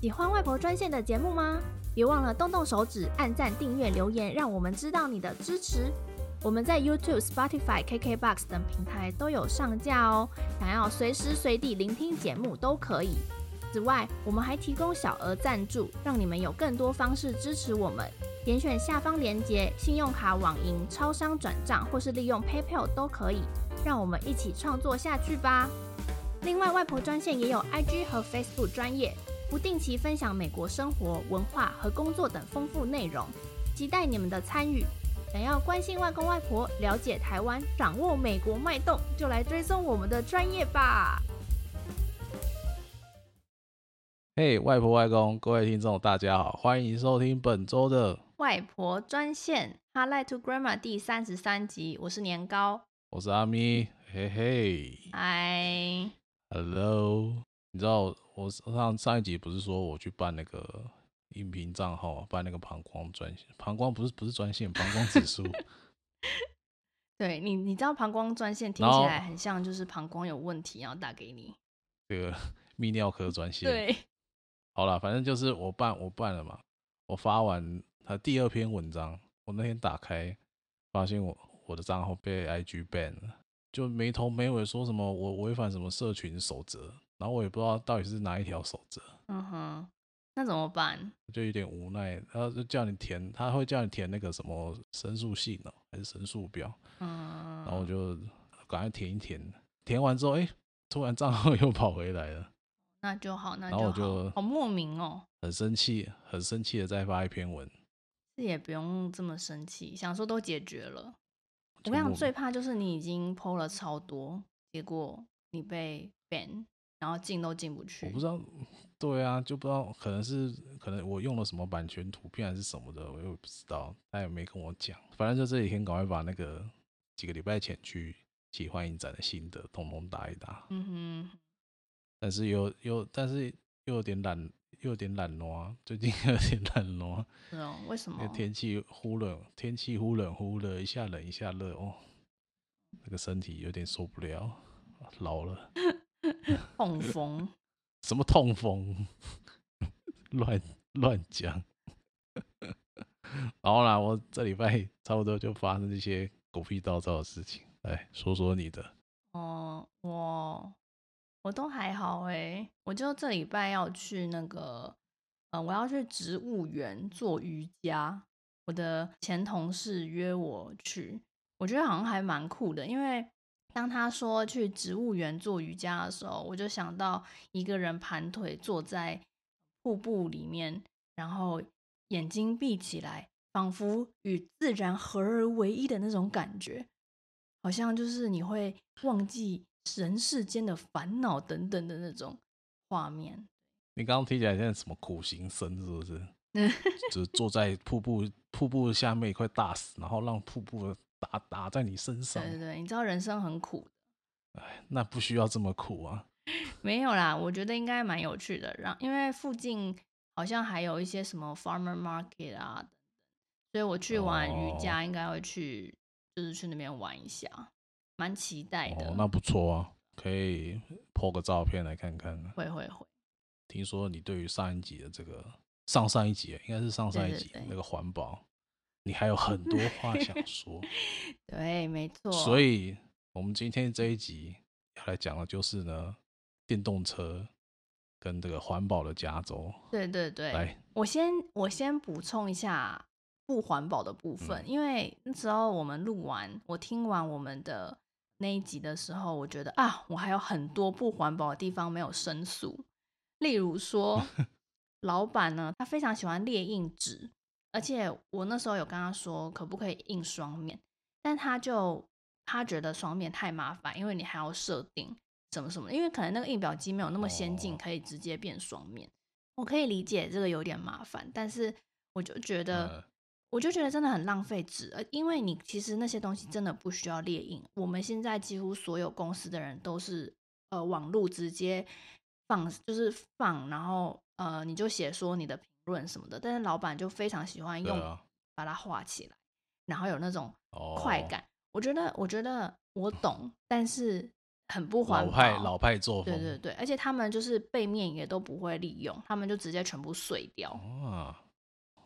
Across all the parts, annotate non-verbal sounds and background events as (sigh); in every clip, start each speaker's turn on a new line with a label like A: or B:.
A: 喜欢外婆专线的节目吗？别忘了动动手指，按赞、订阅、留言，让我们知道你的支持。我们在 YouTube、Spotify、KKBox 等平台都有上架哦，想要随时随地聆听节目都可以。此外，我们还提供小额赞助，让你们有更多方式支持我们。点选下方链接，信用卡、网银、超商转账，或是利用 PayPal 都可以。让我们一起创作下去吧。另外，外婆专线也有 IG 和 Facebook 专业，不定期分享美国生活、文化和工作等丰富内容，期待你们的参与。想要关心外公外婆、了解台湾、掌握美国脉动，就来追踪我们的专业吧！
B: 嘿，hey, 外婆外公，各位听众，大家好，欢迎收听本周的
A: 外婆专线 Hotline to Grandma 第三十三集。我是年糕，
B: 我是阿咪，嘿嘿，
A: 嗨
B: ，Hello。你知道我上上一集不是说我去办那个？音频账号办那个膀胱专线，膀胱不是不是专线，膀胱指数。(laughs)
A: 对你，你知道膀胱专线听起来很像就是膀胱有问题，然后打给你。
B: 这个 (laughs) 泌尿科专线。
A: 对，
B: 好了，反正就是我办我办了嘛。我发完他第二篇文章，我那天打开，发现我我的账号被 IG ban 了，就没头没尾说什么我违反什么社群守则，然后我也不知道到底是哪一条守则。
A: 嗯哼。那怎么办？
B: 就有点无奈，然后就叫你填，他会叫你填那个什么申诉信哦，还是申诉表？嗯，然后我就赶快填一填，填完之后，哎，突然账号 (laughs) 又跑回来了。
A: 那就好，那就好。好莫名哦，
B: 很生气，很生气的再发一篇文。
A: 这也不用这么生气，想说都解决了。我跟你讲，最怕就是你已经 PO 了超多，结果你被 ban，然后进都进不去。
B: 我不知道。对啊，就不知道可能是可能我用了什么版权图片还是什么的，我又不知道，他也没跟我讲。反正就这几天赶快把那个几个礼拜前去奇幻影展的心得通通打一打。嗯哼。但是又又但是又有点懒，又有点懒惰，最近有点懒惰。(laughs)
A: 是哦，为什么？
B: 天气忽冷，天气忽冷忽热，一下冷一下热哦，那个身体有点受不了，老了。(laughs) (laughs)
A: 痛风。(laughs)
B: 什么痛风？乱乱讲。然后啦，我这礼拜差不多就发生这些狗屁倒灶的事情。来说说你的。
A: 哦，我我都还好哎，我就这礼拜要去那个，呃，我要去植物园做瑜伽。我的前同事约我去，我觉得好像还蛮酷的，因为。当他说去植物园做瑜伽的时候，我就想到一个人盘腿坐在瀑布里面，然后眼睛闭起来，仿佛与自然合而为一的那种感觉，好像就是你会忘记人世间的烦恼等等的那种画面。
B: 你刚刚听起来像什么苦行僧是不是？(laughs) 就是坐在瀑布瀑布下面一块大石，然后让瀑布。打打在你身上，
A: 对对对，你知道人生很苦的，
B: 哎，那不需要这么苦啊。(laughs)
A: 没有啦，我觉得应该蛮有趣的。然后因为附近好像还有一些什么 farmer market 啊等等，所以我去玩瑜伽应该会去，哦、就是去那边玩一下，蛮期待的。
B: 哦，那不错啊，可以 po 个照片来看看。
A: 会会会。
B: 听说你对于上一集的这个上上一集应该是上上一集那个环保。你还有很多 (laughs) 话想说，
A: 对，没错。
B: 所以，我们今天这一集要来讲的就是呢，电动车跟这个环保的加州。
A: 对对对，
B: 来，
A: 我先我先补充一下不环保的部分，嗯、因为那时候我们录完，我听完我们的那一集的时候，我觉得啊，我还有很多不环保的地方没有申诉，例如说，(laughs) 老板呢，他非常喜欢列印纸。而且我那时候有跟他说，可不可以印双面，但他就他觉得双面太麻烦，因为你还要设定什么什么，因为可能那个印表机没有那么先进，可以直接变双面。哦、我可以理解这个有点麻烦，但是我就觉得，呃、我就觉得真的很浪费纸，呃，因为你其实那些东西真的不需要列印。我们现在几乎所有公司的人都是呃网路直接放，就是放，然后呃你就写说你的。论什么的，但是老板就非常喜欢用把它画起来，啊、然后有那种快感。哦、我觉得，我觉得我懂，但是很不环保，
B: 老派老派作风。
A: 对对对，而且他们就是背面也都不会利用，他们就直接全部碎掉。
B: 啊，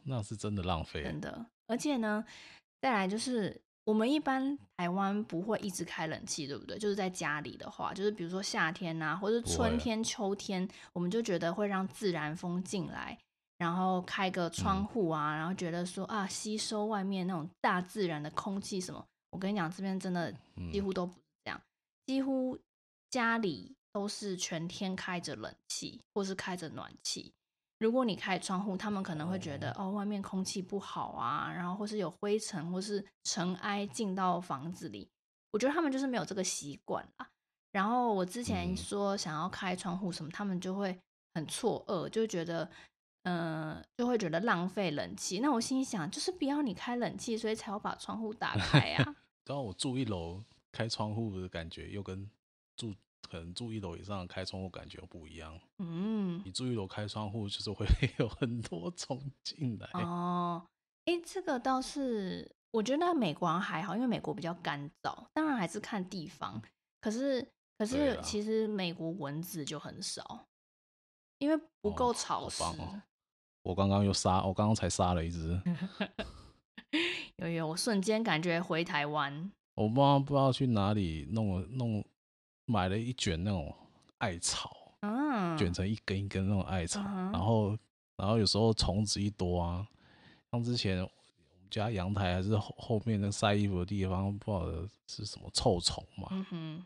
B: 那是真的浪费。
A: 真的，而且呢，再来就是我们一般台湾不会一直开冷气，对不对？就是在家里的话，就是比如说夏天呐、啊，或者春天、秋天，我们就觉得会让自然风进来，然后开个窗户啊，嗯、然后觉得说啊，吸收外面那种大自然的空气什么。我跟你讲，这边真的几乎都不是这样。几乎家里都是全天开着冷气，或是开着暖气。如果你开窗户，他们可能会觉得哦，外面空气不好啊，然后或是有灰尘或是尘埃进到房子里。我觉得他们就是没有这个习惯啊。然后我之前说想要开窗户什么，他们就会很错愕，就觉得嗯、呃，就会觉得浪费冷气。那我心想，就是不要你开冷气，所以才要把窗户打开 (laughs) 啊。
B: 刚刚我住一楼。开窗户的感觉又跟住可能住一楼以上开窗户感觉又不一样。嗯，你住一楼开窗户就是会 (laughs) 有很多虫进来。
A: 哦，哎、欸，这个倒是我觉得美国还好，因为美国比较干燥，当然还是看地方。可是可是其实美国蚊子就很少，因为不够潮湿。哦哦、
B: 我刚刚又杀，我刚刚才杀了一只。(laughs)
A: 有有，我瞬间感觉回台湾。
B: 我妈不知道去哪里弄了弄，买了一卷那种艾草，嗯，卷成一根一根那种艾草，嗯、然后然后有时候虫子一多啊，像之前我们家阳台还是后后面那晒衣服的地方，不知道是什么臭虫嘛，嗯，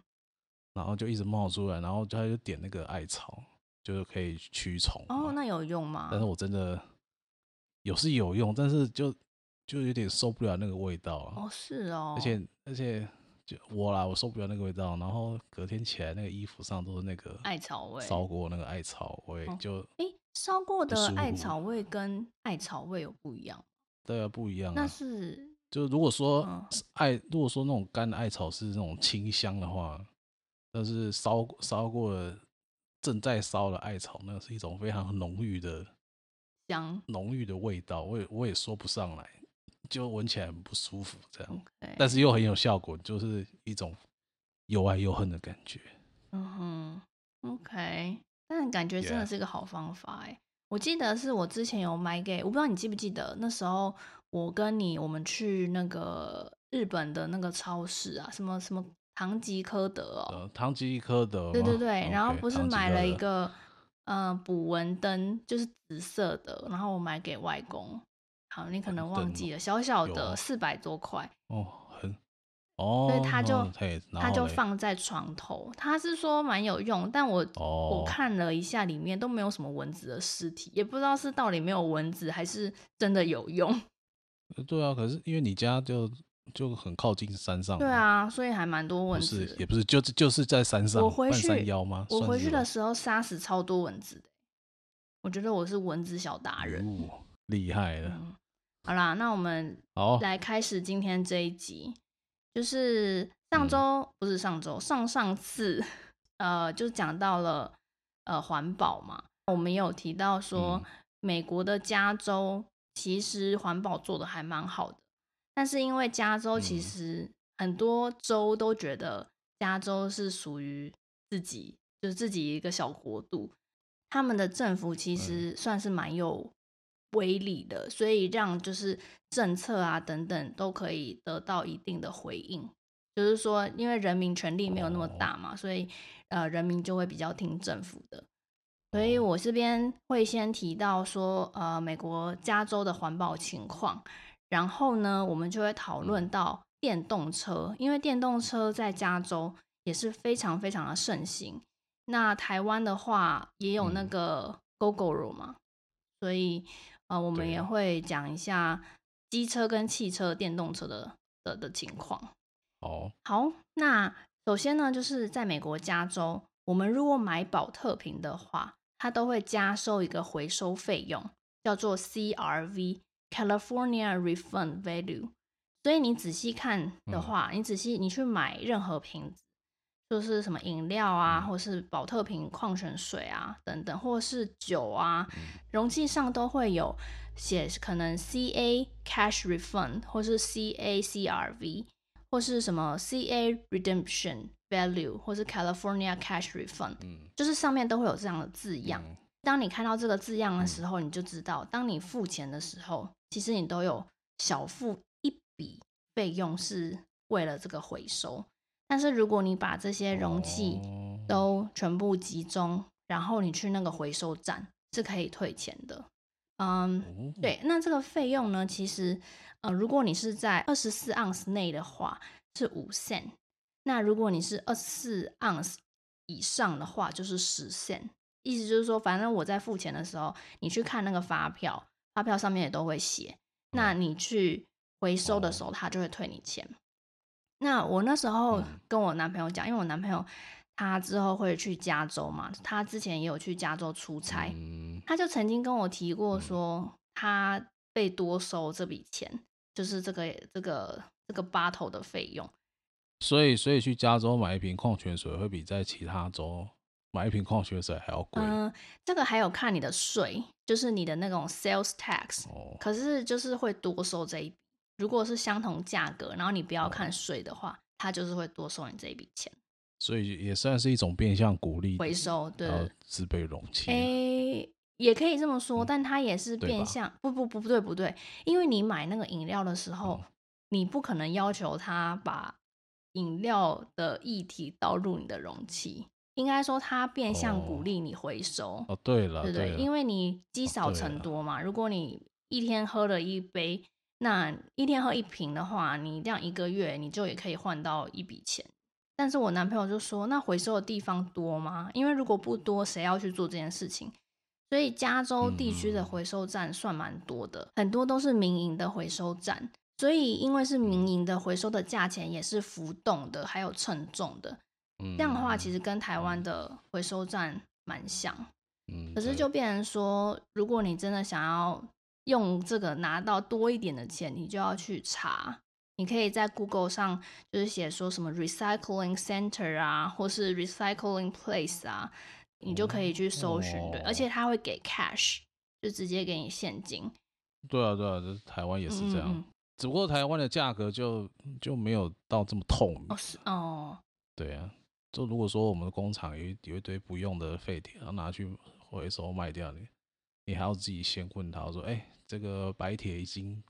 B: 然后就一直冒出来，然后他就点那个艾草，就是可以驱虫。
A: 哦，那有用吗？
B: 但是我真的有是有用，但是就。就有点受不了那个味道啊！
A: 哦，是哦，
B: 而且而且就我啦，我受不了那个味道，然后隔天起来那个衣服上都是那个
A: 艾草味，
B: 烧过那个艾草味，就
A: 哎，烧过的艾草味跟艾草味有不一样？
B: 对啊，不一样啊。
A: 那是
B: 就如果说艾，如果说那种干的艾草是那种清香的话，但是烧烧过的正在烧的艾草，那是一种非常浓郁的
A: 香，
B: 浓郁的味道，我也我也说不上来。就闻起来很不舒服，这样.但是又很有效果，就是一种又爱又恨的感觉。
A: 嗯哼，OK，但感觉真的是一个好方法哎。我记得是我之前有买给，我不知道你记不记得，那时候我跟你我们去那个日本的那个超市啊，什么什么唐吉诃德哦，
B: 呃、唐吉诃德，
A: 对对对，okay, 然后不是买了一个嗯捕蚊灯，就是紫色的，然后我买给外公。好，你可能忘记了，小小的四百多块
B: 哦，很哦，
A: 所以他就他就放在床头。他是说蛮有用，但我、哦、我看了一下，里面都没有什么蚊子的尸体，也不知道是到底没有蚊子，还是真的有用。
B: 对啊，可是因为你家就就很靠近山上，
A: 对啊，所以还蛮多蚊子。
B: 不是，也不是，就是就是在山上。
A: 我回去
B: 山腰吗？
A: 我回去的时候杀死超多蚊子的，我觉得我是蚊子小达人，
B: 哦、厉害了。嗯
A: 好啦，那我们来开始今天这一集。就是上周、嗯、不是上周，上上次，(laughs) 呃，就讲到了呃环保嘛。我们也有提到说，嗯、美国的加州其实环保做的还蛮好的，但是因为加州其实很多州都觉得加州是属于自己，就是自己一个小国度，他们的政府其实算是蛮有。威力的，所以让就是政策啊等等都可以得到一定的回应。就是说，因为人民权力没有那么大嘛，所以呃，人民就会比较听政府的。所以我这边会先提到说，呃，美国加州的环保情况，然后呢，我们就会讨论到电动车，因为电动车在加州也是非常非常的盛行。那台湾的话也有那个 Gogoro 嘛，所以。呃，我们也会讲一下机车跟汽车、电动车的的的情况。
B: 哦，
A: 好，那首先呢，就是在美国加州，我们如果买保特瓶的话，它都会加收一个回收费用，叫做 CRV（California Refund Value）。所以你仔细看的话，嗯、你仔细你去买任何瓶子。就是什么饮料啊，或是宝特瓶矿泉水啊等等，或是酒啊，容器上都会有写可能 CA Cash Refund 或是 CA CRV，或是什么 CA Redemption Value，或是 California Cash Refund，
B: 嗯，
A: 就是上面都会有这样的字样。
B: 嗯
A: 当你看到这个字样的时候，你就知道，当你付钱的时候，其实你都有小付一笔费用是为了这个回收。但是如果你把这些容器都全部集中，然后你去那个回收站是可以退钱的。嗯，对。那这个费用呢，其实呃，如果你是在二十四盎司内的话是五 cent，那如果你是二十四盎司以上的话就是十 cent。意思就是说，反正我在付钱的时候，你去看那个发票，发票上面也都会写。那你去回收的时候，他就会退你钱。那我那时候跟我男朋友讲，因为我男朋友他之后会去加州嘛，他之前也有去加州出差，他就曾经跟我提过说，他被多收这笔钱，就是这个这个这个 bottle 的费用。
B: 所以，所以去加州买一瓶矿泉水会比在其他州。买一瓶矿泉水还要贵。
A: 嗯，这个还有看你的税，就是你的那种 sales tax。哦。可是就是会多收这一笔。如果是相同价格，然后你不要看税的话，它就是会多收你这一笔钱。
B: 所以也算是一种变相鼓励
A: 回收，对。
B: 自备容器。
A: 诶，也可以这么说，但它也是变相。不不不不对不对，因为你买那个饮料的时候，你不可能要求他把饮料的液体倒入你的容器。应该说，它变相鼓励你回收
B: 哦。对了，
A: 对对，因为你积少成多嘛。如果你一天喝了一杯，那一天喝一瓶的话，你这样一个月你就也可以换到一笔钱。但是我男朋友就说，那回收的地方多吗？因为如果不多，谁要去做这件事情？所以加州地区的回收站算蛮多的，很多都是民营的回收站。所以因为是民营的回收的价钱也是浮动的，还有称重的。这样的话，其实跟台湾的回收站蛮像，嗯，可是就变成说，如果你真的想要用这个拿到多一点的钱，你就要去查，你可以在 Google 上就是写说什么 recycling center 啊，或是 recycling place 啊，你就可以去搜寻，对，而且他会给 cash，就直接给你现金。
B: 对啊，对啊，这台湾也是这样，嗯嗯，只不过台湾的价格就就没有到这么透明。
A: 哦，是哦，对
B: 啊。就如果说我们的工厂有一有一堆不用的废铁，然后拿去回收卖掉，你你还要自己先问他说：“哎、欸，这个白铁一斤，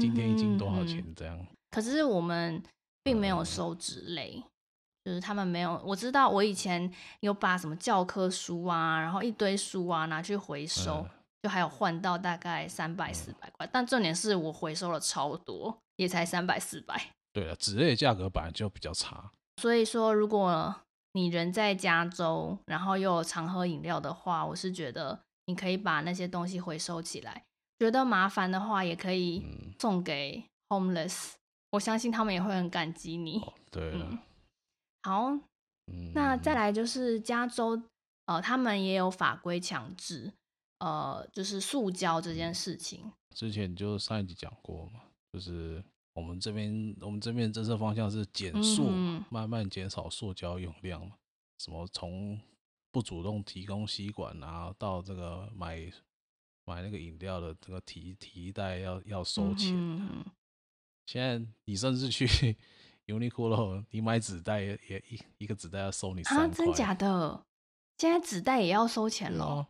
B: 今天一斤多少钱？”这样、嗯。
A: 可是我们并没有收纸类、嗯，就是他们没有。我知道我以前有把什么教科书啊，然后一堆书啊拿去回收，嗯、就还有换到大概三百四百块。但重点是我回收了超多，也才三百四百。
B: 对了，纸类价格本来就比较差。
A: 所以说，如果你人在加州，然后又常喝饮料的话，我是觉得你可以把那些东西回收起来。觉得麻烦的话，也可以送给 homeless，我相信他们也会很感激你。
B: 对，
A: 嗯，好，那再来就是加州，呃，他们也有法规强制，呃，就是塑胶这件事情。
B: 之前就上一集讲过嘛，就是。我们这边，我们这边政策方向是减速，嗯，慢慢减少塑胶用量嘛。什么从不主动提供吸管，然后到这个买买那个饮料的这个提提袋要要收钱。嗯。现在你甚至去 (laughs) Uniqlo，你买纸袋也一一个纸袋要收你三块。啊，
A: 真假的？现在纸袋也要收钱了？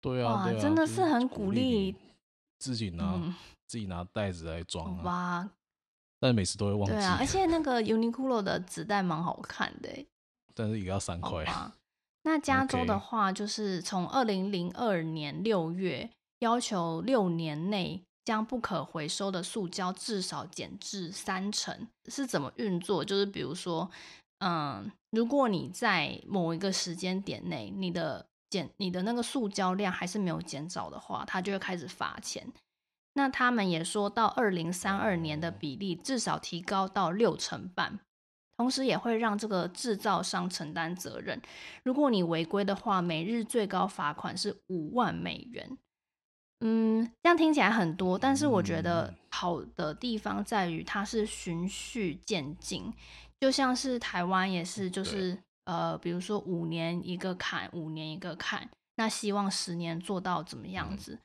B: 对啊，对啊，
A: 真的是很鼓励
B: 自己拿，嗯，自己拿袋子来装啊。
A: 哇。
B: 但每次都会忘记。
A: 对啊，而且那个 Uniqlo 的纸袋蛮好看的，(laughs)
B: 但是也要三块。(laughs)
A: 那加州的话，就是从二零零二年六月要求六年内将不可回收的塑胶至少减至三成。是怎么运作？就是比如说，嗯，如果你在某一个时间点内，你的减你的那个塑胶量还是没有减少的话，它就会开始罚钱。那他们也说到，二零三二年的比例至少提高到六成半，同时也会让这个制造商承担责任。如果你违规的话，每日最高罚款是五万美元。嗯，这样听起来很多，但是我觉得好的地方在于它是循序渐进，就像是台湾也是，就是呃，比如说五年一个坎，五年一个坎，那希望十年做到怎么样子？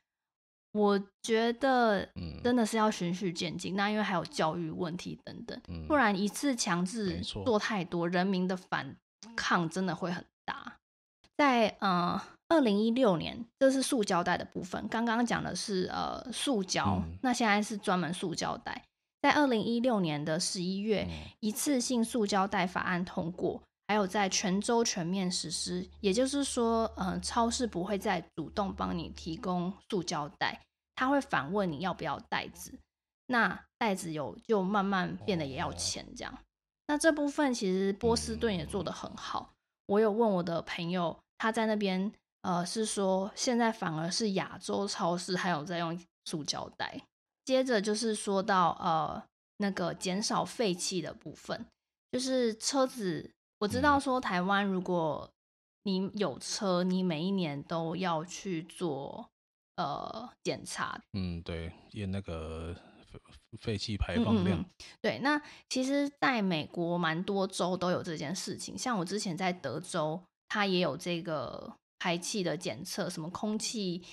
A: 我觉得真的是要循序渐进。嗯、那因为还有教育问题等等，嗯、不然一次强制做太多，人民的反抗真的会很大。在呃二零一六年，这是塑胶袋的部分。刚刚讲的是呃塑胶，嗯、那现在是专门塑胶袋。在二零一六年的十一月，嗯、一次性塑胶袋法案通过，还有在全州全面实施。也就是说，呃，超市不会再主动帮你提供塑胶袋，他会反问你要不要袋子。那袋子有就慢慢变得也要钱这样。那这部分其实波士顿也做得很好。我有问我的朋友，他在那边，呃，是说现在反而是亚洲超市还有在用塑胶袋。接着就是说到呃那个减少废气的部分，就是车子，我知道说台湾如果你有车，你每一年都要去做呃检查。
B: 嗯，对，验那个废气排放量。嗯嗯。
A: 对，那其实在美国蛮多州都有这件事情，像我之前在德州，它也有这个排气的检测，什么空气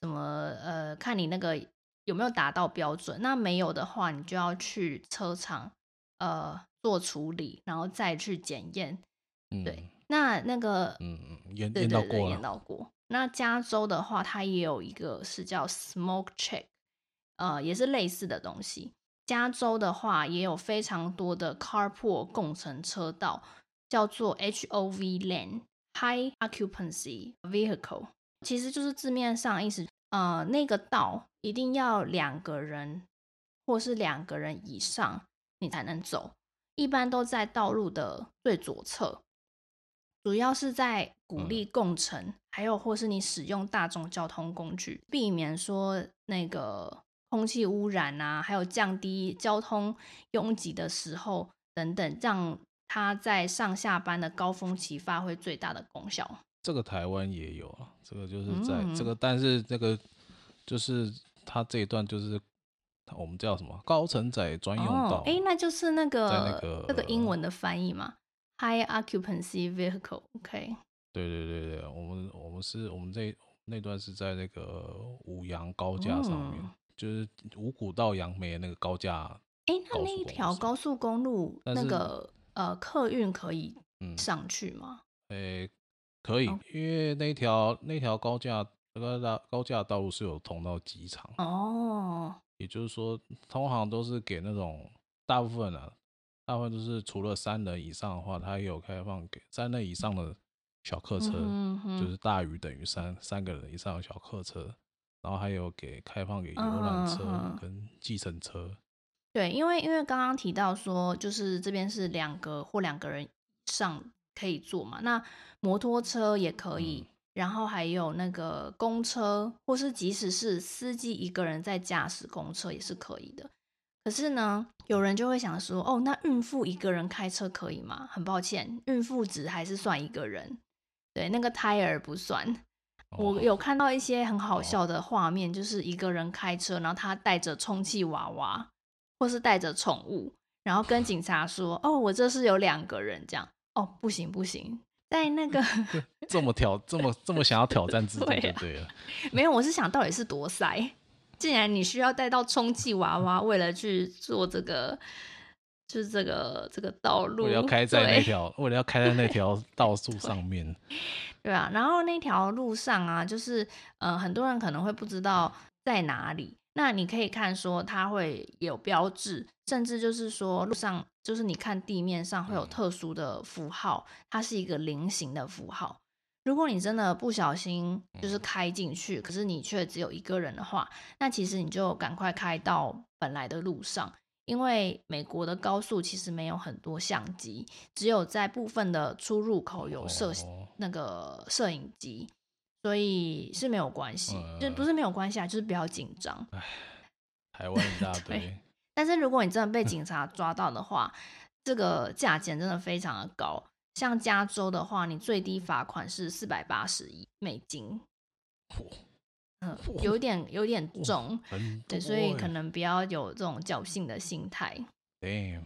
A: 什么呃，看你那个。有没有达到标准？那没有的话，你就要去车厂呃做处理，然后再去检验。嗯、对，那那个
B: 嗯嗯验验到过
A: 验到过。那加州的话，它也有一个是叫 smoke check，呃，也是类似的东西。加州的话也有非常多的 carpool 共乘车道，叫做 HOV lane（High Occupancy Vehicle），其实就是字面上意思。呃，那个道一定要两个人，或是两个人以上，你才能走。一般都在道路的最左侧，主要是在鼓励共乘，嗯、还有或是你使用大众交通工具，避免说那个空气污染啊，还有降低交通拥挤的时候等等，让它在上下班的高峰期发挥最大的功效。
B: 这个台湾也有啊，这个就是在、嗯、这个，但是这个就是它这一段就是我们叫什么高承载专用道？
A: 哎、哦，那就是那个那个那个英文的翻译嘛，High Occupancy Vehicle。OK。
B: 对对对对，我们我们是我们这那段是在那个五羊高架上面，嗯、就是五股到杨梅那个高架。
A: 哎，那那一条高速公路那个呃客运可以上去吗？
B: 哎。可以，因为那条那条高架那个大高架道路是有通到机场哦，也就是说，通常都是给那种大部分的，大部分都是除了三人以上的话，它也有开放给三人以上的小客车，嗯、哼就是大于等于三三个人以上的小客车，然后还有给开放给游览车跟计程车。嗯、
A: 对，因为因为刚刚提到说，就是这边是两个或两个人以上可以坐嘛，那。摩托车也可以，然后还有那个公车，或是即使是司机一个人在驾驶公车也是可以的。可是呢，有人就会想说，哦，那孕妇一个人开车可以吗？很抱歉，孕妇只还是算一个人，对，那个胎儿不算。我有看到一些很好笑的画面，就是一个人开车，然后他带着充气娃娃，或是带着宠物，然后跟警察说，哦，我这是有两个人这样。哦，不行不行。在那个 (laughs)
B: 这么挑这么这么想要挑战自己，(laughs) 对了，对啊
A: 没有，我是想到底是多塞。既然你需要带到充气娃娃，为了去做这个，就是这个这个道路，
B: 我要开在那条，为了要开在那条 (laughs) 道路上面对，
A: 对啊。然后那条路上啊，就是呃，很多人可能会不知道在哪里。那你可以看说，它会有标志，甚至就是说路上，就是你看地面上会有特殊的符号，它是一个菱形的符号。如果你真的不小心就是开进去，可是你却只有一个人的话，那其实你就赶快开到本来的路上，因为美国的高速其实没有很多相机，只有在部分的出入口有摄那个摄影机。所以是没有关系，嗯、就不是没有关系啊，就是比较紧张。唉，
B: 台湾一大堆。
A: 但是如果你真的被 (laughs) 警察抓到的话，这个价钱真的非常的高。像加州的话，你最低罚款是四百八十一美金。嗯，有点有点重，对，所以可能不要有这种侥幸的心态。
B: Damn，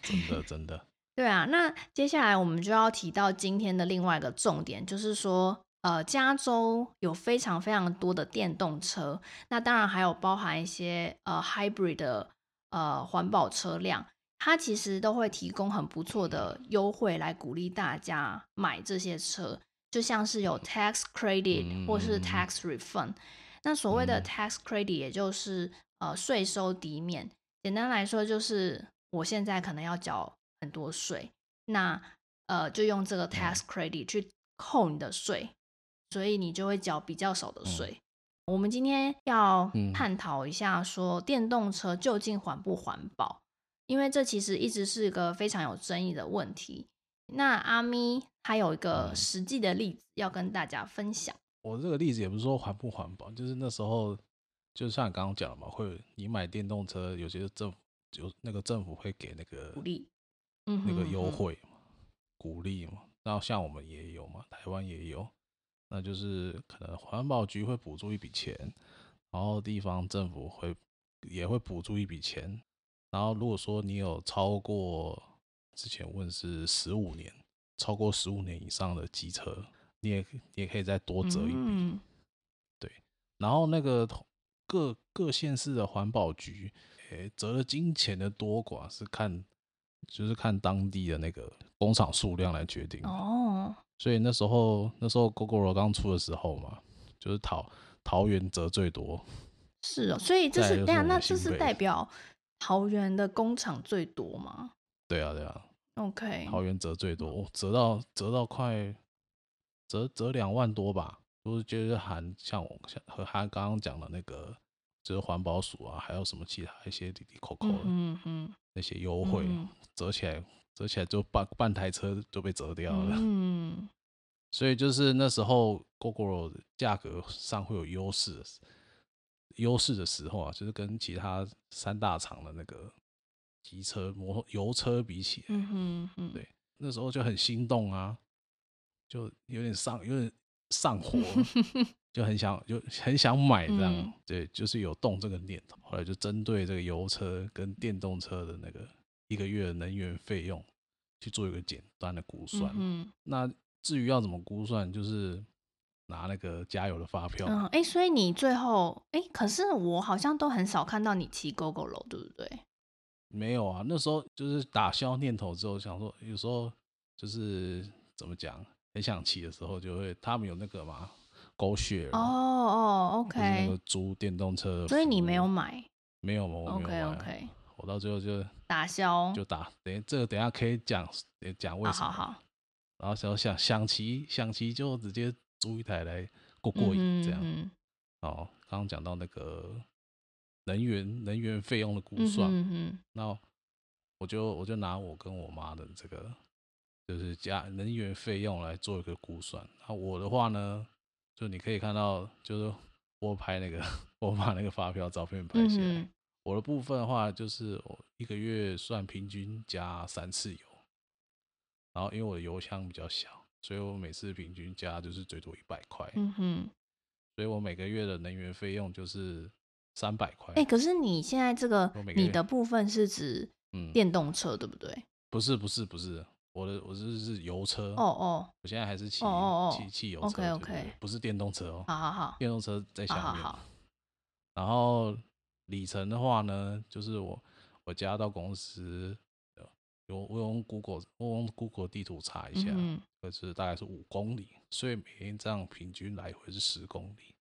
B: 真的真的。(laughs)
A: 对啊，那接下来我们就要提到今天的另外一个重点，就是说。呃，加州有非常非常多的电动车，那当然还有包含一些呃 hybrid 的呃环保车辆，它其实都会提供很不错的优惠来鼓励大家买这些车，就像是有 tax credit 或是 tax refund。那所谓的 tax credit 也就是呃税收抵免，简单来说就是我现在可能要缴很多税，那呃就用这个 tax credit 去扣你的税。所以你就会缴比较少的税。嗯、我们今天要探讨一下，说电动车究竟环不环保？因为这其实一直是一个非常有争议的问题。那阿咪还有一个实际的例子要跟大家分享。
B: 我这个例子也不是说环不环保，就是那时候，就像你刚刚讲的嘛，会你买电动车，有些政府有那个政府会给那个
A: 鼓励，
B: 嗯，那个优惠嘛，鼓励嘛。然后像我们也有嘛，台湾也有。那就是可能环保局会补助一笔钱，然后地方政府会也会补助一笔钱，然后如果说你有超过之前问是十五年，超过十五年以上的机车，你也你也可以再多折一笔，对。然后那个各各县市的环保局，诶，折的金钱的多寡是看，就是看当地的那个工厂数量来决定
A: 哦。
B: 所以那时候，那时候 Gogoro 刚出的时候嘛，就是桃桃园折最多。
A: 是哦，所以这是，是对啊，那这是代表桃园的工厂最多吗？
B: 对啊，对啊。
A: OK。
B: 桃园折最多，哦，折到折到快折折两万多吧，就是就是含像我像和他刚刚讲的那个，就是环保署啊，还有什么其他一些滴滴扣扣的，嗯嗯，那些优惠折起来。折起来就半半台车就被折掉了，嗯，所以就是那时候 Gogoro 价格上会有优势，优势的时候啊，就是跟其他三大厂的那个机车、摩油车比起来，嗯嗯，对，那时候就很心动啊，就有点上有点上火，(laughs) 就很想就很想买这样，嗯、对，就是有动这个念头。后来就针对这个油车跟电动车的那个。一个月的能源费用去做一个简单的估算。嗯，那至于要怎么估算，就是拿那个加油的发票。
A: 嗯，哎、欸，所以你最后，哎、欸，可是我好像都很少看到你骑 Gogoro，对不对？
B: 没有啊，那时候就是打消念头之后，想说有时候就是怎么讲，很想骑的时候，就会他们有那个嘛，GoShare。哦
A: 哦，OK。
B: 那个租电动车，
A: 所以你没有买？
B: 没有吗？我没有买。
A: OK OK。
B: 我到最后就
A: 打消，
B: 就打。等下这个等下可以讲，讲为什么。好，好，好。然后想想想骑想骑就直接租一台来过过瘾这样。哦，刚刚讲到那个能源能源费用的估算，嗯嗯，那我就我就拿我跟我妈的这个就是加能源费用来做一个估算。那我的话呢，就你可以看到，就是我拍那个 (laughs) 我把那个发票照片拍下来。嗯我的部分的话，就是我一个月算平均加三次油，然后因为我的油箱比较小，所以我每次平均加就是最多一百块。嗯哼，所以我每个月的能源费用就是三百块。
A: 哎，可是你现在这个你的部分是指电动车、嗯、对不对？
B: 不是不是不是，我的我是是油车。
A: 哦哦，
B: 我现在还是骑骑汽油车。
A: OK OK，
B: 不是电动车哦。
A: 好好好，
B: 电动车在下面。
A: 好好好，
B: 然后。里程的话呢，就是我我家到公司，有我用 Google 我用 Google 地图查一下，嗯，就是大概是五公里，所以每天这样平均来回是十公里。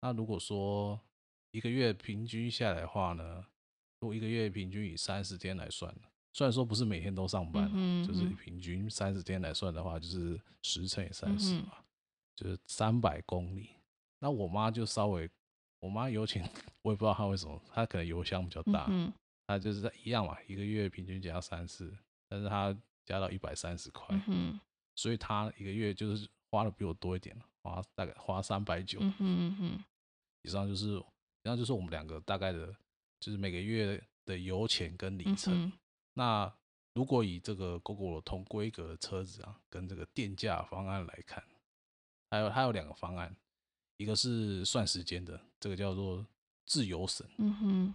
B: 那如果说一个月平均下来的话呢，如果一个月平均以三十天来算，虽然说不是每天都上班，嗯，就是平均三十天来算的话，就是十乘以三十嘛，就是三百公里。那我妈就稍微。我妈油钱，我也不知道她为什么，她可能油箱比较大，嗯、她就是在一样嘛，一个月平均加三次，但是她加到一百三十块，嗯、所以她一个月就是花的比我多一点，花大概花三百九，以上就是以上就是我们两个大概的，就是每个月的油钱跟里程。嗯、那如果以这个 Gogoro 同规格的车子啊，跟这个电价方案来看，还有它有两个方案。一个是算时间的，这个叫做自由省，嗯哼，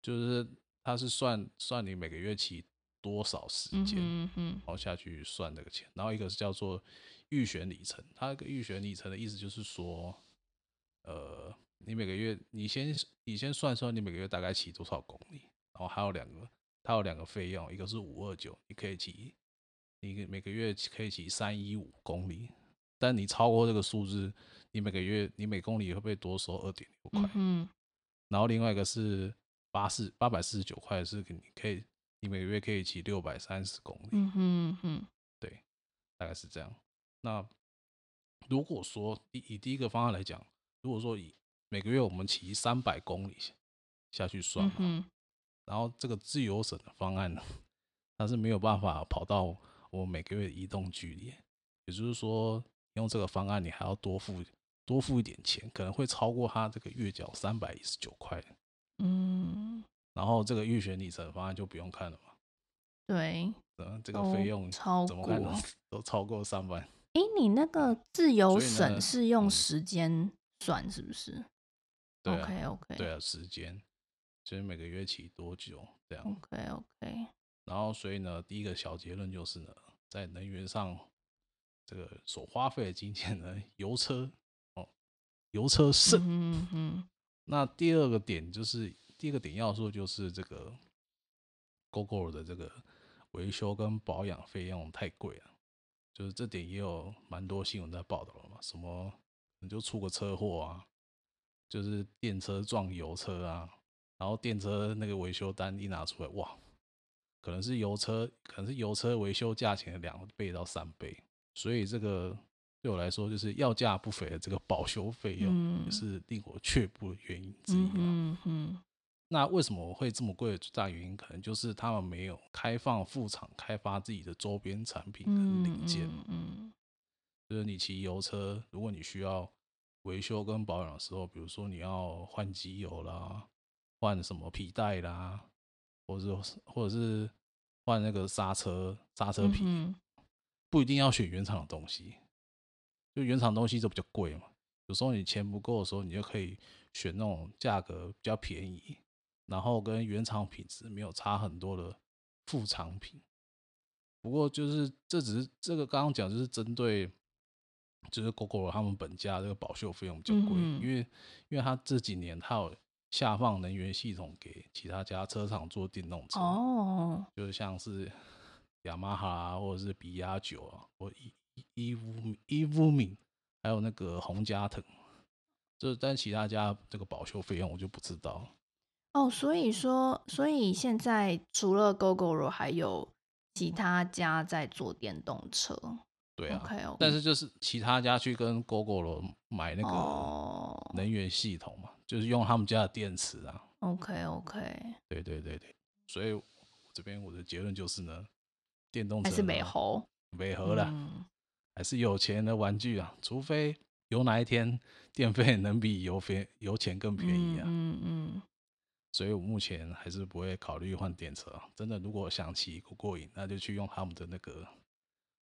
B: 就是它是算算你每个月骑多少时间，
A: 嗯哼，
B: 然后下去算这个钱。然后一个是叫做预选里程，它预选里程的意思就是说，呃，你每个月你先你先算算你每个月大概骑多少公里，然后还有两个，它有两个费用，一个是五二九，你可以骑，你每个月可以骑三一五公里，但你超过这个数字，你每个月你每公里会不会多收二点六块。
A: 嗯，
B: 然后另外一个是八四八百四十九块，是你可以。你每个月可以骑六百三十公里，
A: 嗯哼哼，
B: 对，大概是这样。那如果说以以第一个方案来讲，如果说以每个月我们骑三百公里下去算嘛，
A: 嗯、
B: 然后这个自由省的方案呢，它是没有办法跑到我每个月的移动距离，也就是说，用这个方案你还要多付多付一点钱，可能会超过他这个月缴三百一十九块，
A: 嗯。
B: 然后这个预选里程方案就不用看了嘛？
A: 对，
B: 嗯，这个费用
A: 超
B: 怎么看都 (laughs) 都超过三万。
A: 哎，你那个自由省是用时间算是不是？
B: 对啊
A: ，OK OK，
B: 对啊，时间就是每个月骑多久这样。
A: OK OK。
B: 然后所以呢，第一个小结论就是呢，在能源上这个所花费的金钱呢，油车哦，油车胜。
A: 嗯嗯。
B: 那第二个点就是。第一个点要素就是这个 Gogoro 的这个维修跟保养费用太贵了，就是这点也有蛮多新闻在报道了嘛，什么你就出个车祸啊，就是电车撞油车啊，然后电车那个维修单一拿出来，哇，可能是油车，可能是油车维修价钱的两倍到三倍，所以这个对我来说就是要价不菲的这个保修费用，也是令我却步的原因之一。
A: 嗯嗯。
B: 那为什么我会这么贵的最大原因，可能就是他们没有开放副厂开发自己的周边产品跟零件。
A: 嗯，嗯，嗯，
B: 就是你骑油车，如果你需要维修跟保养的时候，比如说你要换机油啦，换什么皮带啦，或者是或者是换那个刹车刹车皮，不一定要选原厂的东西，就原厂东西都比较贵嘛。有时候你钱不够的时候，你就可以选那种价格比较便宜。然后跟原厂品质没有差很多的副产品，不过就是这只是这个刚刚讲就是针对，就是 Gogoro 他们本家这个保修费用比较贵，
A: 嗯嗯
B: 因为因为他这几年他有下放能源系统给其他家车厂做电动车，
A: 哦，
B: 就是像是雅马哈啊，或者是比亚九啊，或伊伊夫伊夫敏，还有那个宏佳腾，就是但其他家这个保修费用我就不知道。
A: 哦，所以说，所以现在除了 Gogoro，还有其他家在做电动车。
B: 对啊
A: ，okay, okay.
B: 但是就是其他家去跟 Gogoro 买那个能源系统嘛，oh. 就是用他们家的电池啊。
A: OK OK。
B: 对对对对，所以这边我的结论就是呢，电动车还
A: 是美猴，
B: 美猴了，嗯、还是有钱的玩具啊，除非有哪一天电费能比油费油钱更便宜啊。
A: 嗯嗯。嗯
B: 所以我目前还是不会考虑换电车。真的，如果想骑不过瘾，那就去用他们的那个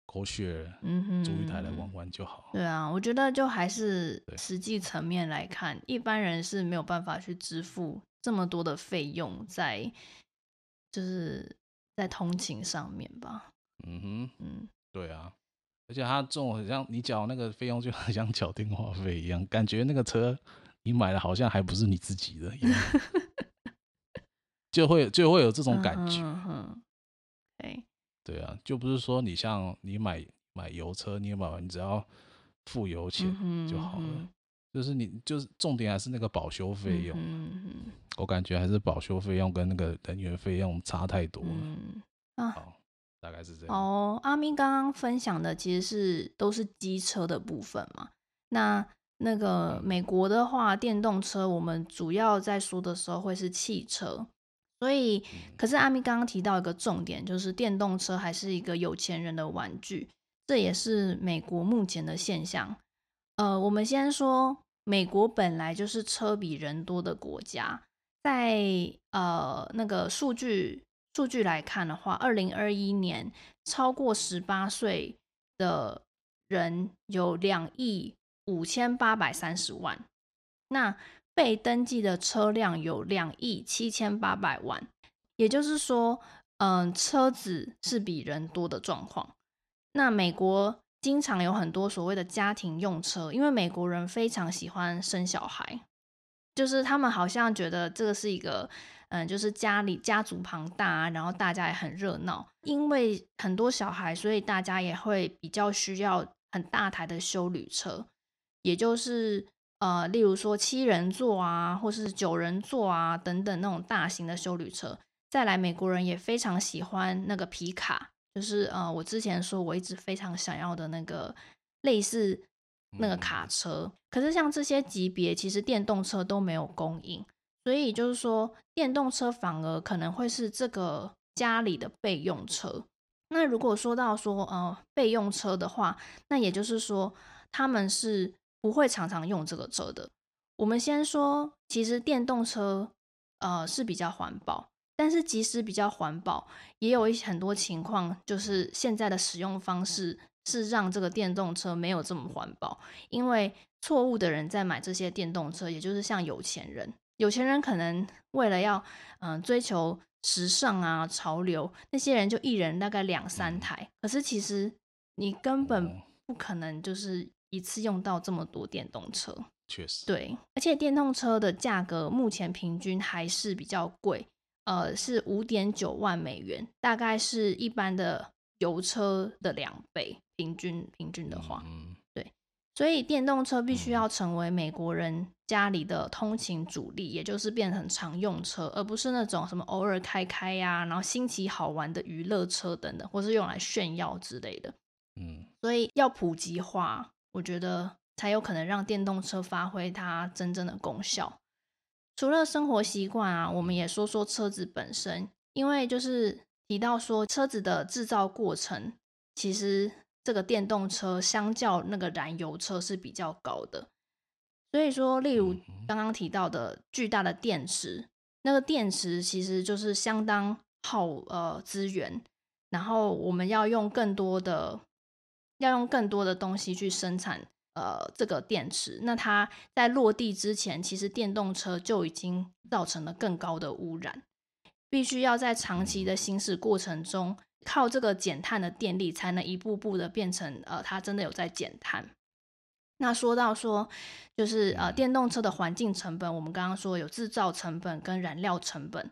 B: GoShare，嗯哼，租一台来玩玩就好。
A: 对啊，我觉得就还是实际层面来看，一般人是没有办法去支付这么多的费用在，就是在通勤上面吧。
B: 嗯哼，嗯，对啊，而且他这种很像你缴那个费用，就很像缴电话费一样，感觉那个车你买的好像还不是你自己的一样。(laughs) 就会就会有这种感觉，
A: 嗯哼，对，
B: 对啊，就不是说你像你买买油车，你买完你只要付油钱就好了，嗯、哼就是你就是重点还是那个保修费用，嗯哼，我感觉还是保修费用跟那个人员费用差太多了，
A: 嗯啊，
B: 好，大概是这样。
A: 哦，阿咪刚刚分享的其实是都是机车的部分嘛，那那个美国的话，电动车我们主要在说的时候会是汽车。所以，可是阿咪刚刚提到一个重点，就是电动车还是一个有钱人的玩具，这也是美国目前的现象。呃，我们先说，美国本来就是车比人多的国家，在呃那个数据数据来看的话，二零二一年超过十八岁的人有两亿五千八百三十万，那。被登记的车辆有两亿七千八百万，也就是说，嗯、呃，车子是比人多的状况。那美国经常有很多所谓的家庭用车，因为美国人非常喜欢生小孩，就是他们好像觉得这个是一个，嗯，就是家里家族庞大，然后大家也很热闹。因为很多小孩，所以大家也会比较需要很大台的休旅车，也就是呃，例如说七人座啊，或是九人座啊等等那种大型的休旅车。再来，美国人也非常喜欢那个皮卡，就是呃，我之前说我一直非常想要的那个类似那个卡车。可是像这些级别，其实电动车都没有供应，所以就是说，电动车反而可能会是这个家里的备用车。那如果说到说呃备用车的话，那也就是说他们是不会常常用这个车的。我们先说，其实电动车呃是比较环保。但是即使比较环保，也有一很多情况，就是现在的使用方式是让这个电动车没有这么环保。因为错误的人在买这些电动车，也就是像有钱人，有钱人可能为了要嗯、呃、追求时尚啊潮流，那些人就一人大概两三台。可是其实你根本不可能就是一次用到这么多电动车。
B: 确实，
A: 对，而且电动车的价格目前平均还是比较贵。呃，是五点九万美元，大概是一般的油车的两倍，平均平均的话，嗯，对，所以电动车必须要成为美国人家里的通勤主力，也就是变成常用车，而不是那种什么偶尔开开呀，然后新奇好玩的娱乐车等等，或是用来炫耀之类的，嗯，所以要普及化，我觉得才有可能让电动车发挥它真正的功效。除了生活习惯啊，我们也说说车子本身，因为就是提到说车子的制造过程，其实这个电动车相较那个燃油车是比较高的。所以说，例如刚刚提到的巨大的电池，那个电池其实就是相当耗呃资源，然后我们要用更多的要用更多的东西去生产。呃，这个电池，那它在落地之前，其实电动车就已经造成了更高的污染，必须要在长期的行驶过程中，靠这个减碳的电力，才能一步步的变成呃，它真的有在减碳。那说到说，就是呃，电动车的环境成本，我们刚刚说有制造成本跟燃料成本，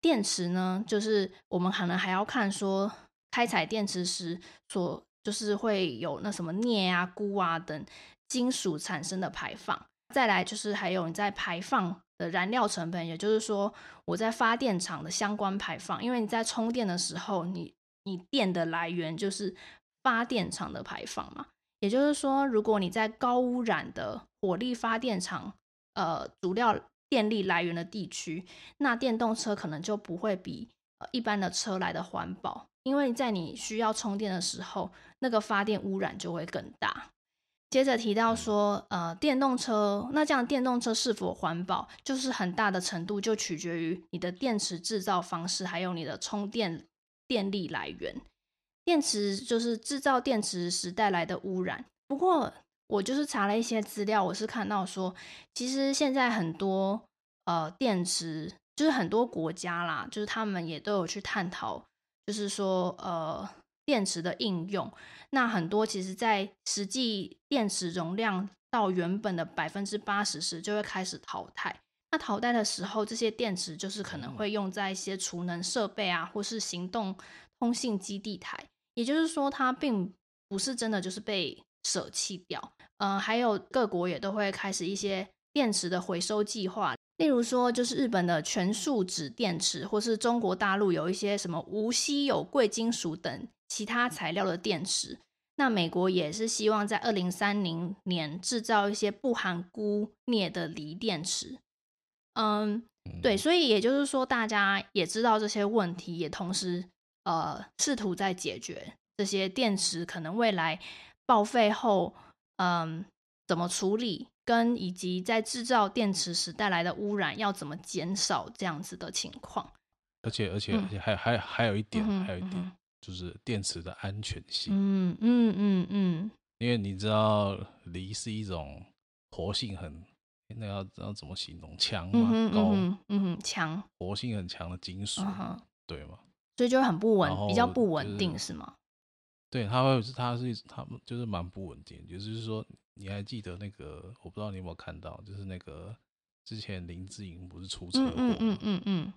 A: 电池呢，就是我们可能还要看说，开采电池时所。就是会有那什么镍啊、钴啊等金属产生的排放，再来就是还有你在排放的燃料成本，也就是说我在发电厂的相关排放，因为你在充电的时候，你你电的来源就是发电厂的排放嘛，也就是说，如果你在高污染的火力发电厂，呃，主料电力来源的地区，那电动车可能就不会比一般的车来的环保。因为在你需要充电的时候，那个发电污染就会更大。接着提到说，呃，电动车，那这样电动车是否环保，就是很大的程度就取决于你的电池制造方式，还有你的充电电力来源。电池就是制造电池时带来的污染。不过我就是查了一些资料，我是看到说，其实现在很多呃电池，就是很多国家啦，就是他们也都有去探讨。就是说，呃，电池的应用，那很多其实，在实际电池容量到原本的百分之八十时，就会开始淘汰。那淘汰的时候，这些电池就是可能会用在一些储能设备啊，或是行动通信基地台。也就是说，它并不是真的就是被舍弃掉。嗯、呃，还有各国也都会开始一些电池的回收计划。例如说，就是日本的全树脂电池，或是中国大陆有一些什么无稀有贵金属等其他材料的电池。那美国也是希望在二零三零年制造一些不含钴镍的锂电池。嗯，对，所以也就是说，大家也知道这些问题，也同时呃试图在解决这些电池可能未来报废后，嗯，怎么处理。跟以及在制造电池时带来的污染要怎么减少这样子的情况，
B: 而且而且而且还还还有一点，还有一点就是电池的安全性。
A: 嗯嗯嗯嗯，
B: 因为你知道锂是一种活性很，那要要怎么形容强吗？高，
A: 嗯哼，强，
B: 活性很强的金属，对吗？
A: 所以就很不稳，
B: 就是、
A: 比较不稳定，是吗？
B: 对，它会，它是，它就是蛮不稳定。也就是说，你还记得那个？我不知道你有没有看到，就是那个之前林志颖不是出车祸，嗯嗯嗯嗯，嗯，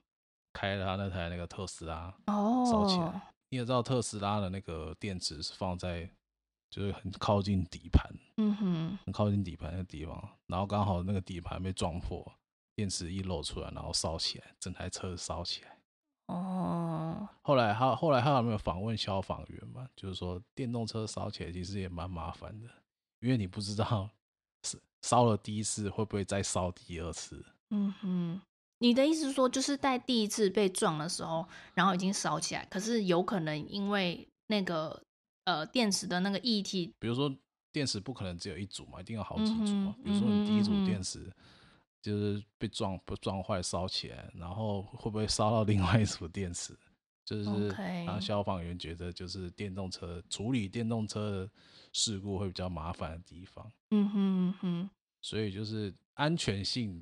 B: 开了他那台那个特斯拉，哦，烧起来。你也知道特斯拉的那个电池是放在就是很靠近底盘，嗯哼，很靠近底盘的地方，然后刚好那个底盘被撞破，电池一露出来，然后烧起来，整台车烧起来。哦，后来他后来他有没有访问消防员嘛？就是说电动车烧起来其实也蛮麻烦的，因为你不知道是烧了第一次会不会再烧第二次。
A: 嗯哼。你的意思是说，就是在第一次被撞的时候，然后已经烧起来，可是有可能因为那个呃电池的那个液体，
B: 比如说电池不可能只有一组嘛，一定有好几组嘛。比如说你第一组电池就是被撞不撞坏烧起来，然后会不会烧到另外一组电池？就是然后消防员觉得就是电动车处理电动车的事故会比较麻烦的地方。嗯哼嗯哼，所以就是安全性。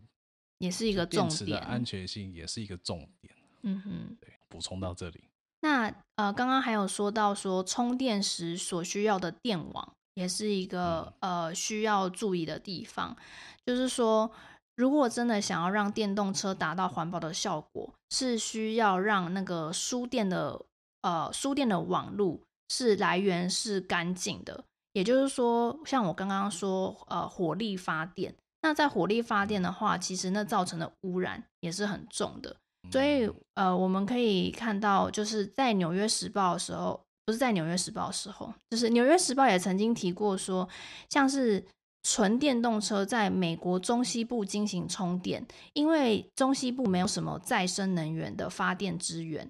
A: 也是一个重点，电池的
B: 安全性也是一个重点。嗯哼，对，补充到这里。
A: 那呃，刚刚还有说到说充电时所需要的电网，也是一个、嗯、呃需要注意的地方。就是说，如果真的想要让电动车达到环保的效果，是需要让那个输电的呃输电的网路是来源是干净的。也就是说，像我刚刚说呃火力发电。那在火力发电的话，其实那造成的污染也是很重的。所以，呃，我们可以看到，就是在《纽约时报》的时候，不是在《纽约时报》的时候，就是《纽约时报》也曾经提过说，像是纯电动车在美国中西部进行充电，因为中西部没有什么再生能源的发电资源，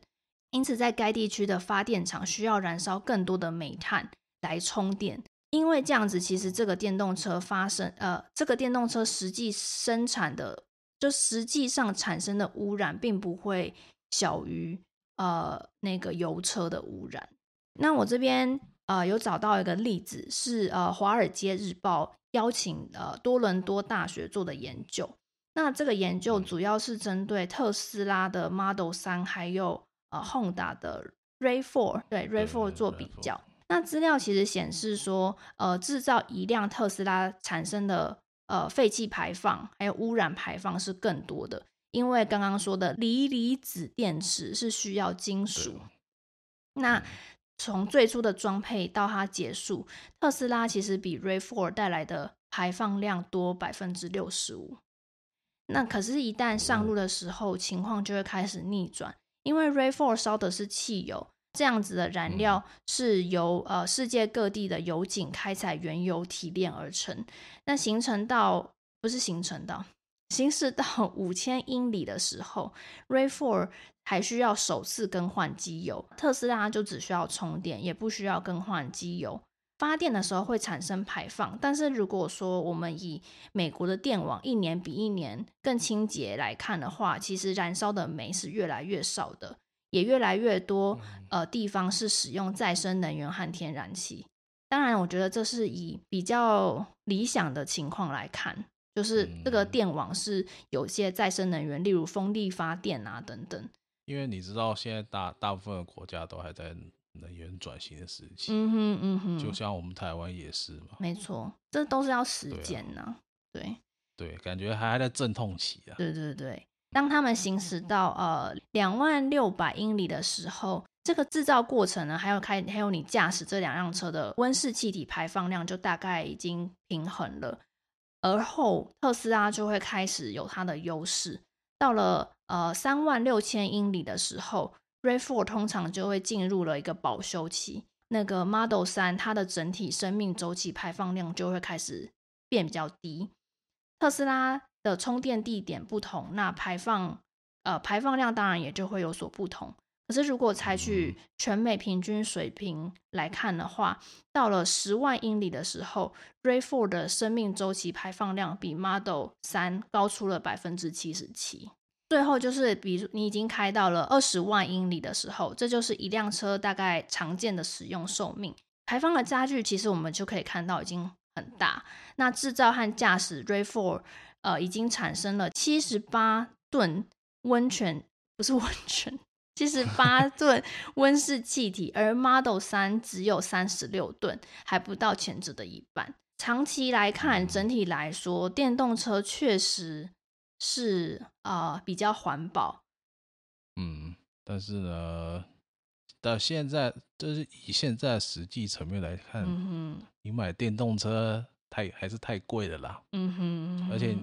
A: 因此在该地区的发电厂需要燃烧更多的煤炭来充电。因为这样子，其实这个电动车发生，呃，这个电动车实际生产的，就实际上产生的污染，并不会小于呃那个油车的污染。那我这边呃有找到一个例子，是呃《华尔街日报》邀请呃多伦多大学做的研究。那这个研究主要是针对特斯拉的 Model 三还有呃 Honda 的 RAV4，对 Ray Four 做比较。那资料其实显示说，呃，制造一辆特斯拉产生的呃废气排放还有污染排放是更多的，因为刚刚说的锂离子电池是需要金属。那从最初的装配到它结束，特斯拉其实比 RAV4 带来的排放量多百分之六十五。那可是，一旦上路的时候，情况就会开始逆转，因为 RAV4 烧的是汽油。这样子的燃料是由呃世界各地的油井开采原油提炼而成。那形成到不是形成到行驶到 (laughs) 五千英里的时候，RAV4 还需要首次更换机油。特斯拉就只需要充电，也不需要更换机油。发电的时候会产生排放，但是如果说我们以美国的电网一年比一年更清洁来看的话，其实燃烧的煤是越来越少的。也越来越多呃地方是使用再生能源和天然气。当然，我觉得这是以比较理想的情况来看，就是这个电网是有些再生能源，例如风力发电啊等等。
B: 因为你知道，现在大大部分的国家都还在能源转型的时期，
A: 嗯哼嗯哼，
B: 就像我们台湾也是嘛。
A: 没错，这都是要时间呢。对
B: 对，感觉还还在阵痛期啊。
A: 对对对。当他们行驶到呃两万六百英里的时候，这个制造过程呢，还有开还有你驾驶这两辆车的温室气体排放量就大概已经平衡了，而后特斯拉就会开始有它的优势。到了呃三万六千英里的时候，RAV4 通常就会进入了一个保修期，那个 Model 三它的整体生命周期排放量就会开始变比较低。特斯拉的充电地点不同，那排放呃排放量当然也就会有所不同。可是如果采取全美平均水平来看的话，到了十万英里的时候，RAV4 的生命周期排放量比 Model 三高出了百分之七十七。最后就是，比如你已经开到了二十万英里的时候，这就是一辆车大概常见的使用寿命。排放的差距其实我们就可以看到已经很大。那制造和驾驶 RAV4。呃，已经产生了七十八吨温泉，不是温泉，七十八 (laughs) 吨温室气体，而 Model 三只有三十六吨，还不到前者的一半。长期来看，整体来说，电动车确实是啊、呃、比较环保。
B: 嗯，但是呢，到现在就是以现在实际层面来看，嗯哼，你买电动车太还是太贵了啦。嗯哼，而且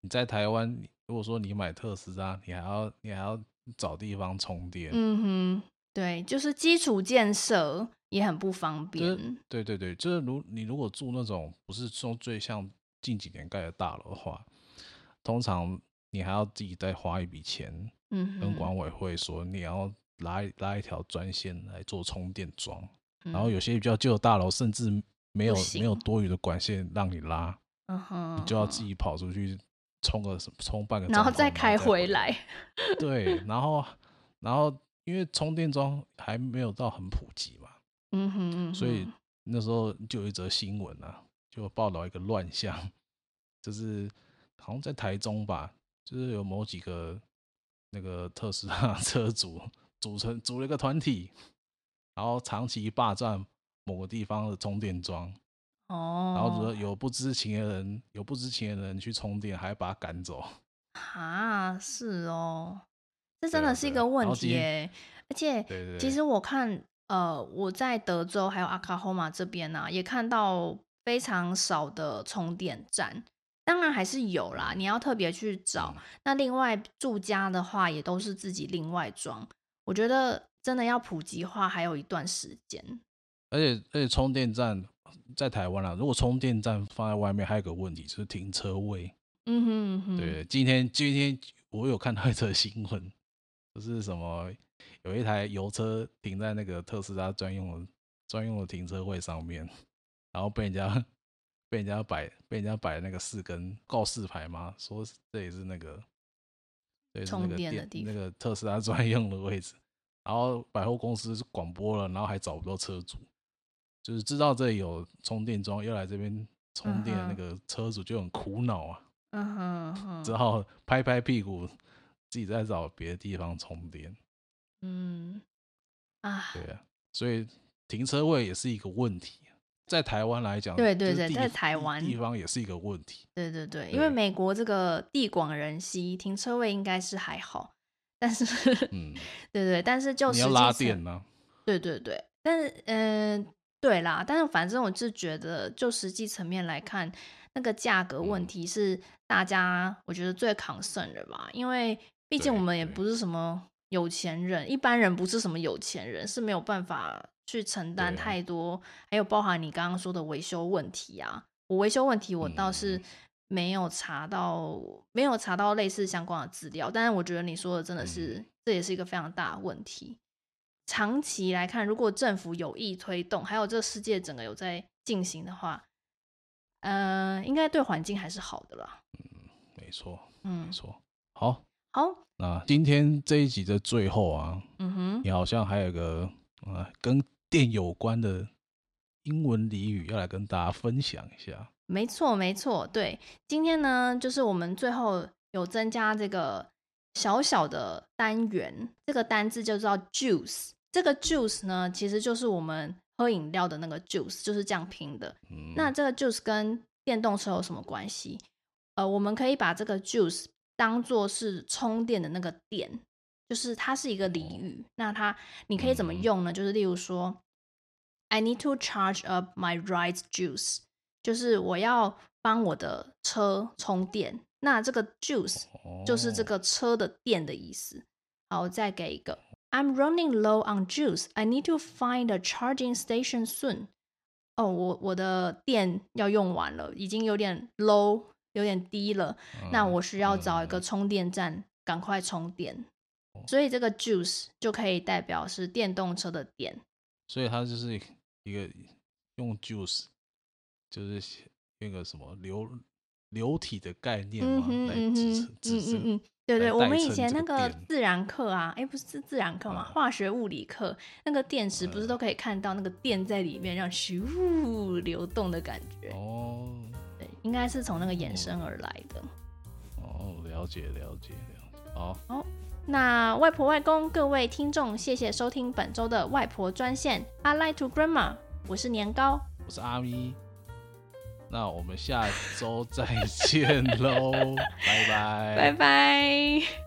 B: 你在台湾，如果说你买特斯拉，你还要你还要找地方充电。
A: 嗯哼，对，就是基础建设也很不方便。
B: 就是、对对对，就是如你如果住那种不是说最像近几年盖的大楼的话，通常你还要自己再花一笔钱。嗯，跟管委会说你要拉拉一条专线来做充电桩，嗯，然后有些比较旧的大楼甚至没有没有多余的管线让你拉，嗯哼，你就要自己跑出去充个充半个，
A: 然后再开回来。
B: 对，(laughs) 然后然后因为充电桩还没有到很普及嘛，嗯哼，嗯哼，所以那时候就有一则新闻啊，就报道一个乱象，就是好像在台中吧，就是有某几个。那个特斯拉 (laughs) 车主组成组了一个团体，然后长期霸占某个地方的充电桩。哦，然后说有不知情的人，有不知情的人去充电，还把他赶走。
A: 啊，是哦，这真的是一个问题耶。而且，其实我看，呃，我在德州还有阿卡霍马这边呢、啊，也看到非常少的充电站。当然还是有啦，你要特别去找。嗯。那另外住家的话，也都是自己另外装。我觉得真的要普及化，还有一段时间。
B: 而且而且充电站在台湾啊，如果充电站放在外面，还有个问题就是停车位。嗯哼嗯哼。对，今天今天我有看到一则新闻，就是什么有一台油车停在那个特斯拉专用的专用的停车位上面，然后被人家。被人家摆被人家摆那个四根告示牌吗？说这也是那个，对，充电的地方，那个特斯拉专用的位置。然后百货公司广播了，然后还找不到车主，就是知道这里有充电桩，要来这边充电的那个车主就很苦恼啊。嗯哼，只好拍拍屁股，自己再找别的地方充电。嗯，啊，对啊，所以停车位也是一个问题。在台湾来讲，
A: 对对对，在台湾
B: 地方也是一个问题。
A: 对对对，因为美国这个地广人稀，停车位应该是还好，但是，嗯，(laughs) 对对，但是就
B: 你要拉电呢？
A: 对对对，但是嗯、呃，对啦，但是反正我是觉得，就实际层面来看，那个价格问题是大家我觉得最 concern 的吧，因为毕竟我们也不是什么有钱人，一般人不是什么有钱人，是没有办法。去承担太多，还有包含你刚刚说的维修问题啊。我维修问题，我倒是没有查到，嗯、没有查到类似相关的资料。但是我觉得你说的真的是，嗯、这也是一个非常大的问题。长期来看，如果政府有意推动，还有这个世界整个有在进行的话，呃，应该对环境还是好的啦。
B: 嗯，没错，嗯，没错。好，
A: 好，
B: 那今天这一集的最后啊，嗯哼，你好像还有个啊跟。电有关的英文俚语要来跟大家分享一下。
A: 没错，没错，对，今天呢，就是我们最后有增加这个小小的单元，这个单字就叫 juice。这个 juice 呢，其实就是我们喝饮料的那个 juice，就是这样拼的。嗯。那这个 juice 跟电动车有什么关系？呃，我们可以把这个 juice 当做是充电的那个电。就是它是一个俚语，那它你可以怎么用呢？就是例如说，I need to charge up my ride's juice，就是我要帮我的车充电。那这个 juice 就是这个车的电的意思。好，我再给一个，I'm running low on juice. I need to find a charging station soon。哦，我我的电要用完了，已经有点 low，有点低了。那我需要找一个充电站，赶快充电。所以这个 juice 就可以代表是电动车的电，
B: 所以它就是一个用 juice，就是那个什么流流体的概念嘛、嗯、来支撑支撑。
A: 对对，我们以前那个自然课啊，哎，不是自然课嘛，化学物理课、那个电池不是都可以看到那个电在里面让咻流动的感觉哦。对，应该是从那个延伸而来的。
B: 哦，了解了解了解。哦
A: 哦，那外婆外公各位听众，谢谢收听本周的外婆专线。I like to grandma，我是年糕，
B: 我是阿咪。那我们下周再见喽 (laughs) 拜拜。
A: 拜拜。